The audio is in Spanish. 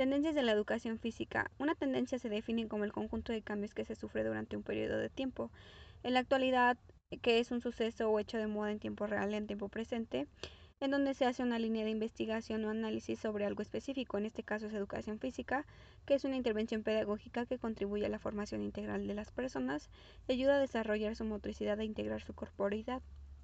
Tendencias de la educación física. Una tendencia se define como el conjunto de cambios que se sufre durante un periodo de tiempo. En la actualidad, que es un suceso o hecho de moda en tiempo real y en tiempo presente, en donde se hace una línea de investigación o análisis sobre algo específico, en este caso es educación física, que es una intervención pedagógica que contribuye a la formación integral de las personas y ayuda a desarrollar su motricidad e integrar su corporeidad.